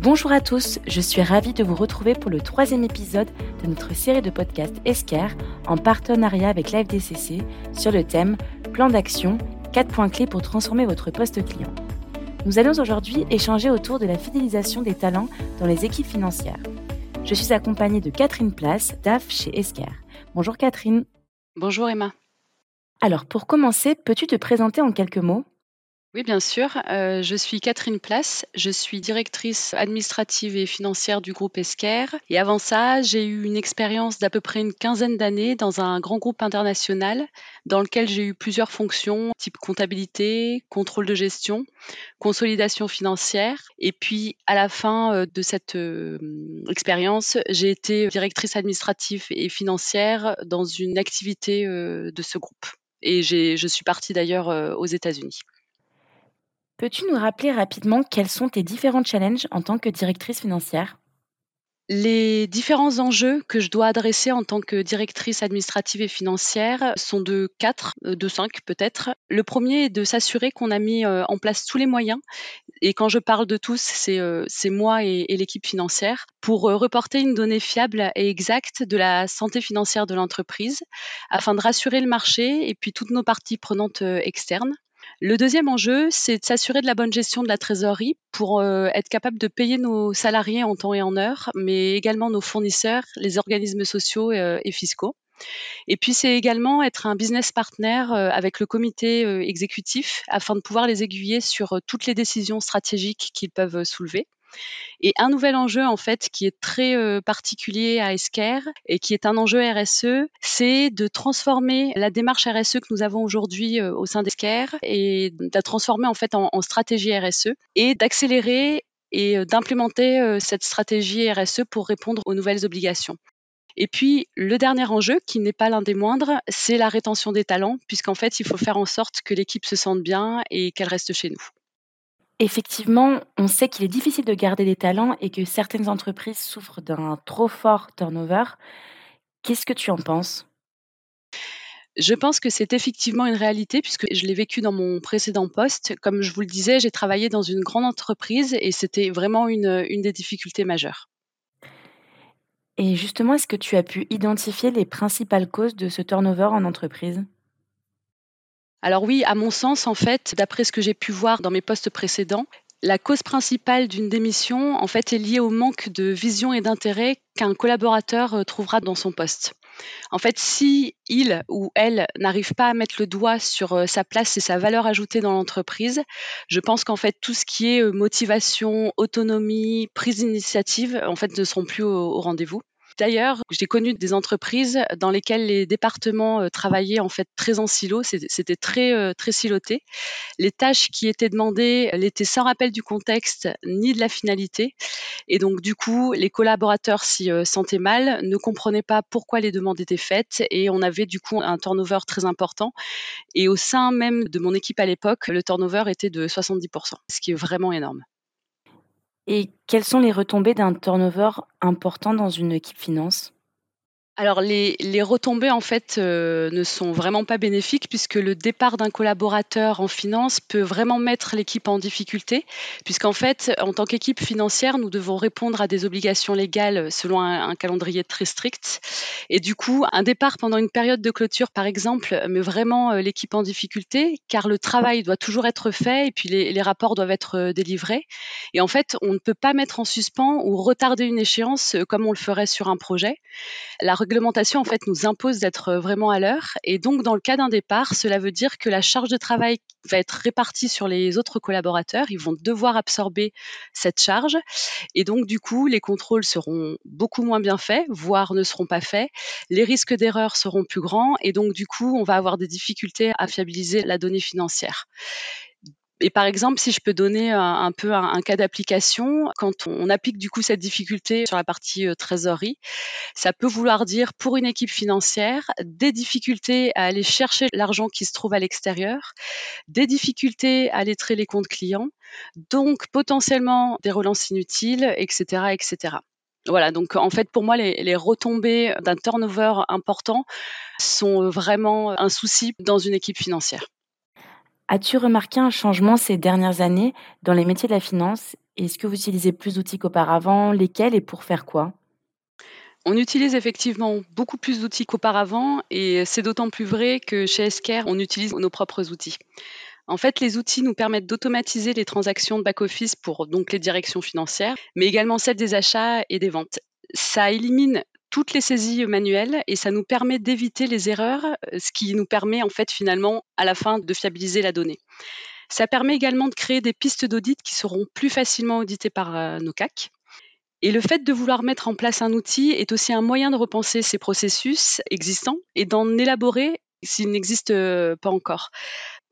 Bonjour à tous, je suis ravie de vous retrouver pour le troisième épisode de notre série de podcasts Esquire en partenariat avec l'AFDCC sur le thème Plan d'action, 4 points clés pour transformer votre poste client. Nous allons aujourd'hui échanger autour de la fidélisation des talents dans les équipes financières. Je suis accompagnée de Catherine Place, DAF chez Esquire. Bonjour Catherine. Bonjour Emma. Alors pour commencer, peux-tu te présenter en quelques mots? Oui, bien sûr. Euh, je suis Catherine Place. Je suis directrice administrative et financière du groupe Esquer. Et avant ça, j'ai eu une expérience d'à peu près une quinzaine d'années dans un grand groupe international dans lequel j'ai eu plusieurs fonctions, type comptabilité, contrôle de gestion, consolidation financière. Et puis, à la fin euh, de cette euh, expérience, j'ai été directrice administrative et financière dans une activité de ce groupe. Et je suis partie d'ailleurs aux États-Unis. Peux-tu nous rappeler rapidement quels sont tes différents challenges en tant que directrice financière? Les différents enjeux que je dois adresser en tant que directrice administrative et financière sont de quatre, euh, de cinq peut-être. Le premier est de s'assurer qu'on a mis euh, en place tous les moyens, et quand je parle de tous, c'est euh, moi et, et l'équipe financière, pour reporter une donnée fiable et exacte de la santé financière de l'entreprise, afin de rassurer le marché et puis toutes nos parties prenantes externes. Le deuxième enjeu, c'est de s'assurer de la bonne gestion de la trésorerie pour euh, être capable de payer nos salariés en temps et en heure, mais également nos fournisseurs, les organismes sociaux euh, et fiscaux. Et puis c'est également être un business partner euh, avec le comité exécutif afin de pouvoir les aiguiller sur toutes les décisions stratégiques qu'ils peuvent soulever. Et un nouvel enjeu, en fait, qui est très euh, particulier à Esquerre et qui est un enjeu RSE, c'est de transformer la démarche RSE que nous avons aujourd'hui euh, au sein d'Esquerre et de la transformer, en fait, en, stratégie RSE et d'accélérer et euh, d'implémenter cette stratégie RSE pour répondre aux nouvelles obligations. Et puis, le dernier enjeu, qui n'est pas l'un des moindres, c'est la rétention des talents, puisqu'en fait, il faut faire en sorte que l'équipe se sente bien et qu'elle reste chez nous. Effectivement, on sait qu'il est difficile de garder des talents et que certaines entreprises souffrent d'un trop fort turnover. Qu'est-ce que tu en penses? Je pense que c'est effectivement une réalité puisque je l'ai vécu dans mon précédent poste. Comme je vous le disais, j'ai travaillé dans une grande entreprise et c'était vraiment une, une des difficultés majeures. Et justement, est-ce que tu as pu identifier les principales causes de ce turnover en entreprise? Alors oui, à mon sens, en fait, d'après ce que j'ai pu voir dans mes postes précédents, la cause principale d'une démission, en fait, est liée au manque de vision et d'intérêt qu'un collaborateur euh, trouvera dans son poste. En fait, si il ou elle n'arrive pas à mettre le doigt sur euh, sa place et sa valeur ajoutée dans l'entreprise, je pense qu'en fait tout ce qui est euh, motivation, autonomie, prise d'initiative, en fait, ne seront plus au rendez-vous. D'ailleurs, j'ai connu des entreprises dans lesquelles les départements euh, travaillaient en fait très en silo, c'était très euh, très siloté. Les tâches qui étaient demandées l'étaient sans rappel du contexte ni de la finalité, et donc du coup, les collaborateurs s'y euh, sentaient mal, ne comprenaient pas pourquoi les demandes étaient faites, et on avait du coup un turnover très important. Et au sein même de mon équipe à l'époque, le turnover était de 70%, ce qui est vraiment énorme. Et quelles sont les retombées d'un turnover important dans une équipe finance? Alors les, retombées en fait euh, ne sont vraiment pas bénéfiques puisque le départ d'un collaborateur en finance peut vraiment mettre l'équipe en difficulté puisqu'en fait en tant qu'équipe financière nous devons répondre à des obligations légales selon un, calendrier très strict et du coup un départ pendant une période de clôture par exemple met vraiment euh, l'équipe en difficulté car le travail doit toujours être fait et puis les, rapports doivent être euh, délivrés et en fait on ne peut pas mettre en suspens ou retarder une échéance comme on le ferait sur un projet. Réglementation nous impose d'être euh, vraiment à l'heure. Et donc dans le cas d'un départ, cela veut dire que la charge de travail va être répartie sur les autres collaborateurs, ils vont devoir absorber cette charge. Et donc du coup les contrôles seront beaucoup moins bien faits, voire ne seront pas faits, les risques d'erreur seront plus grands. Et donc du coup on va avoir des difficultés à fiabiliser la donnée financière. Et par exemple, si je peux donner un, peu un, cas d'application, quand on applique du coup cette difficulté sur la partie euh, trésorerie, ça peut vouloir dire pour une équipe financière des difficultés à aller chercher l'argent qui se trouve à l'extérieur, des difficultés à lettrer les comptes clients, donc potentiellement des relances inutiles, etc., etc. Voilà, donc en fait pour moi les retombées d'un turnover important sont vraiment un souci dans une équipe financière. As-tu remarqué un changement ces dernières années dans les métiers de la finance? Est-ce que vous utilisez plus d'outils qu'auparavant? Lesquels et pour faire quoi? On utilise effectivement beaucoup plus d'outils qu'auparavant et c'est d'autant plus vrai que chez Esquire, on utilise nos propres outils. En fait, les outils nous permettent d'automatiser les transactions de back-office pour donc les directions financières, mais également celles des achats et des ventes. Ça élimine toutes les saisies manuelles et ça nous permet d'éviter les erreurs, ce qui nous permet en fait finalement à la fin de fiabiliser la donnée. Ça permet également de créer des pistes d'audit qui seront plus facilement auditées par euh, nos CAC. Et le fait de vouloir mettre en place un outil est aussi un moyen de repenser ces processus existants et d'en élaborer s'ils n'existent euh, pas encore.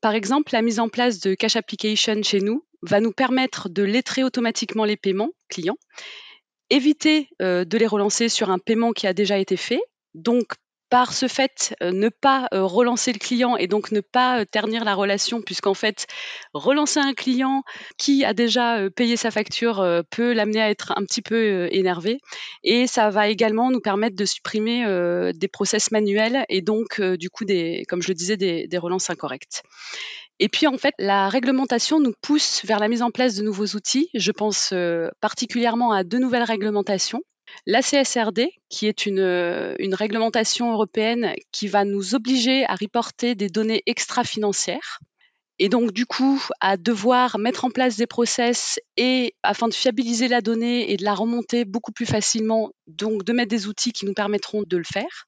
Par exemple, la mise en place de Cash Application chez nous va nous permettre de lettrer automatiquement les paiements clients, éviter euh, de les relancer sur un paiement qui a déjà été fait, donc par ce fait, euh, ne pas euh, relancer le client et donc ne pas euh, ternir la relation, puisqu'en fait, relancer un client qui a déjà payé sa facture peut l'amener à être un petit peu énervé. Et ça va également nous permettre de supprimer des process manuels et donc, du coup, des, comme je le disais, des, des relances incorrectes. Et puis en fait, la réglementation nous pousse vers la mise en place de nouveaux outils. Je pense particulièrement à deux nouvelles réglementations la CSRD, qui est une, une, réglementation européenne qui va nous obliger à reporter des données extra-financières. Et donc, du coup, à devoir mettre en place des process et afin de fiabiliser la donnée et de la remonter beaucoup plus facilement, donc de mettre des outils qui nous permettront de le faire.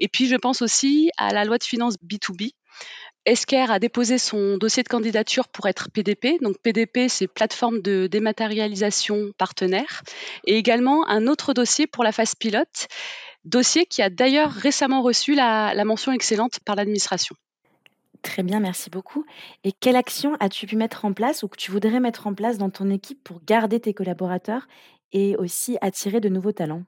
Et puis, je pense aussi à la loi de finances B2B, Esker a déposé son dossier de candidature pour être PDP. Donc PDP, c'est plateforme de dématérialisation partenaire. Et également un autre dossier pour la phase pilote, dossier qui a d'ailleurs récemment reçu la mention excellente par l'administration. Très bien, merci beaucoup. Et quelle action as-tu pu mettre en place ou que tu voudrais mettre en place dans ton équipe pour garder tes collaborateurs et aussi attirer de nouveaux talents?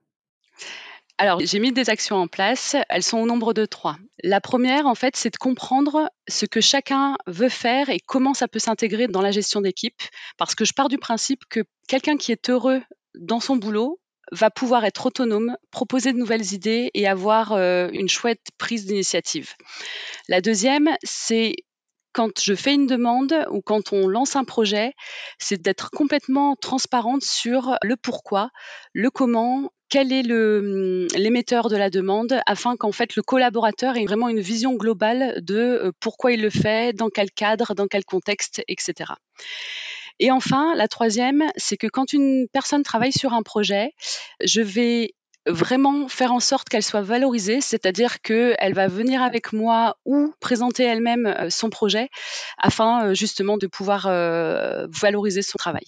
Alors, j'ai mis des actions en place. Elles sont au nombre de trois. La première, en fait, c'est de comprendre ce que chacun veut faire et comment ça peut s'intégrer dans la gestion d'équipe. Parce que je pars du principe que quelqu'un qui est heureux dans son boulot va pouvoir être autonome, proposer de nouvelles idées et avoir euh, une chouette prise d'initiative. La deuxième, c'est quand je fais une demande ou quand on lance un projet, c'est d'être complètement transparente sur le pourquoi, le comment, quel est hum, l'émetteur de la demande afin qu'en fait le collaborateur ait vraiment une vision globale de euh, pourquoi il le fait, dans quel cadre, dans quel contexte, etc. Et enfin, la troisième, c'est que quand une personne travaille sur un projet, je vais vraiment faire en sorte qu'elle soit valorisée, c'est-à-dire qu'elle va venir avec moi ou présenter elle-même euh, son projet afin euh, justement de pouvoir valoriser son travail.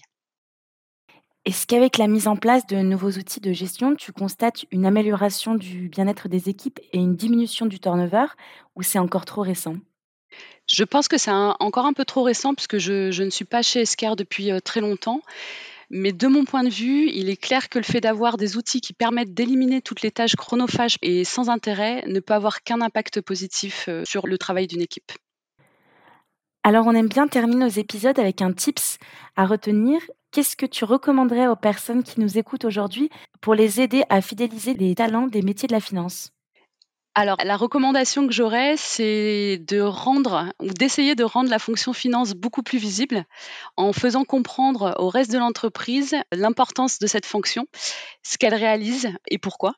Est-ce qu'avec la mise en place de nouveaux outils de gestion, tu constates une amélioration du bien-être des équipes et une diminution du turnover ou c'est encore trop récent? Je pense que c'est encore un peu trop récent puisque je, je ne suis pas chez Esquire depuis euh, très longtemps. Mais de mon point de vue, il est clair que le fait d'avoir des outils qui permettent d'éliminer toutes les tâches chronophages et sans intérêt ne peut avoir qu'un impact positif euh, sur le travail d'une équipe. Alors on aime bien terminer nos épisodes avec un tips à retenir qu'est-ce que tu recommanderais aux personnes qui nous écoutent aujourd'hui pour les aider à fidéliser les talents des métiers de la finance? Alors, la recommandation que j'aurais, c'est de rendre d'essayer de rendre la fonction finance beaucoup plus visible en faisant comprendre au reste de l'entreprise l'importance de cette fonction, ce qu'elle réalise et pourquoi.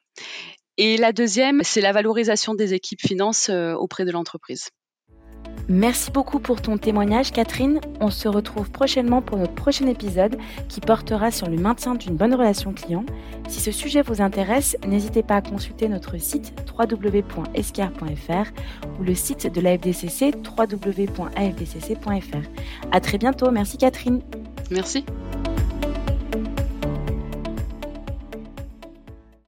Et la deuxième, c'est la valorisation des équipes finance euh, auprès de l'entreprise. Merci beaucoup pour ton témoignage, Catherine. On se retrouve prochainement pour notre prochain épisode qui portera sur le maintien d'une bonne relation client. Si ce sujet vous intéresse, n'hésitez pas à consulter notre site www.escar.fr ou le site de la FDCC www.afdcc.fr. À très bientôt. Merci, Catherine. Merci.